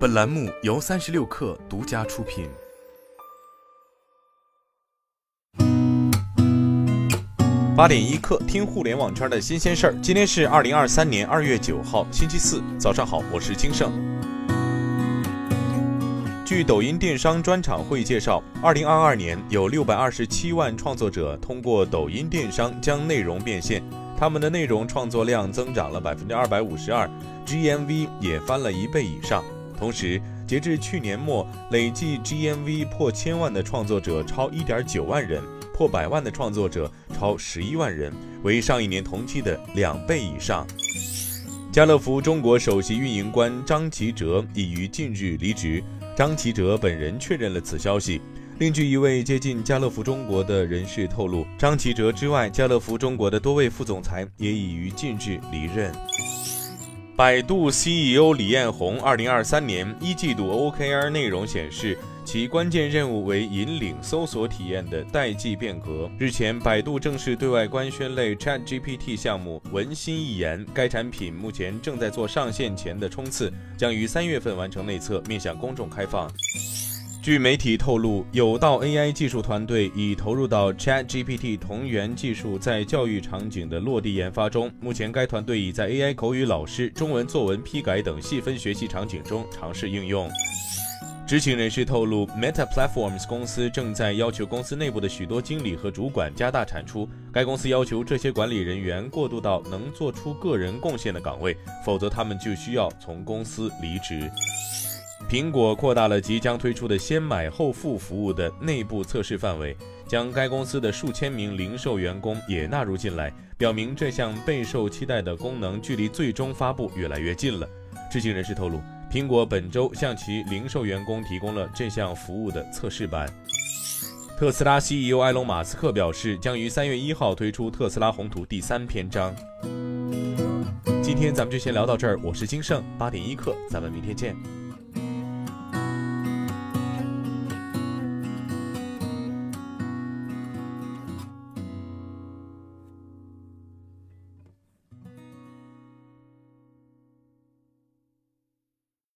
本栏目由三十六氪独家出品。八点一刻，听互联网圈的新鲜事儿。今天是二零二三年二月九号，星期四，早上好，我是金盛。据抖音电商专场会介绍，二零二二年有六百二十七万创作者通过抖音电商将内容变现，他们的内容创作量增长了百分之二百五十二，GMV 也翻了一倍以上。同时，截至去年末，累计 GMV 破千万的创作者超一点九万人，破百万的创作者超十一万人，为上一年同期的两倍以上。家乐福中国首席运营官张奇哲已于近日离职，张奇哲本人确认了此消息。另据一位接近家乐福中国的人士透露，张奇哲之外，家乐福中国的多位副总裁也已于近日离任。百度 CEO 李彦宏，二零二三年一季度 OKR 内容显示，其关键任务为引领搜索体验的代际变革。日前，百度正式对外官宣类 ChatGPT 项目，文心一言，该产品目前正在做上线前的冲刺，将于三月份完成内测，面向公众开放。据媒体透露，有道 AI 技术团队已投入到 ChatGPT 同源技术在教育场景的落地研发中。目前，该团队已在 AI 口语老师、中文作文批改等细分学习场景中尝试应用。知情人士透露，Meta Platforms 公司正在要求公司内部的许多经理和主管加大产出。该公司要求这些管理人员过渡到能做出个人贡献的岗位，否则他们就需要从公司离职。苹果扩大了即将推出的“先买后付”服务的内部测试范围，将该公司的数千名零售员工也纳入进来，表明这项备受期待的功能距离最终发布越来越近了。知情人士透露，苹果本周向其零售员工提供了这项服务的测试版。特斯拉 CEO 埃隆·马斯克表示，将于三月一号推出特斯拉宏图第三篇章。今天咱们就先聊到这儿，我是金盛八点一刻，咱们明天见。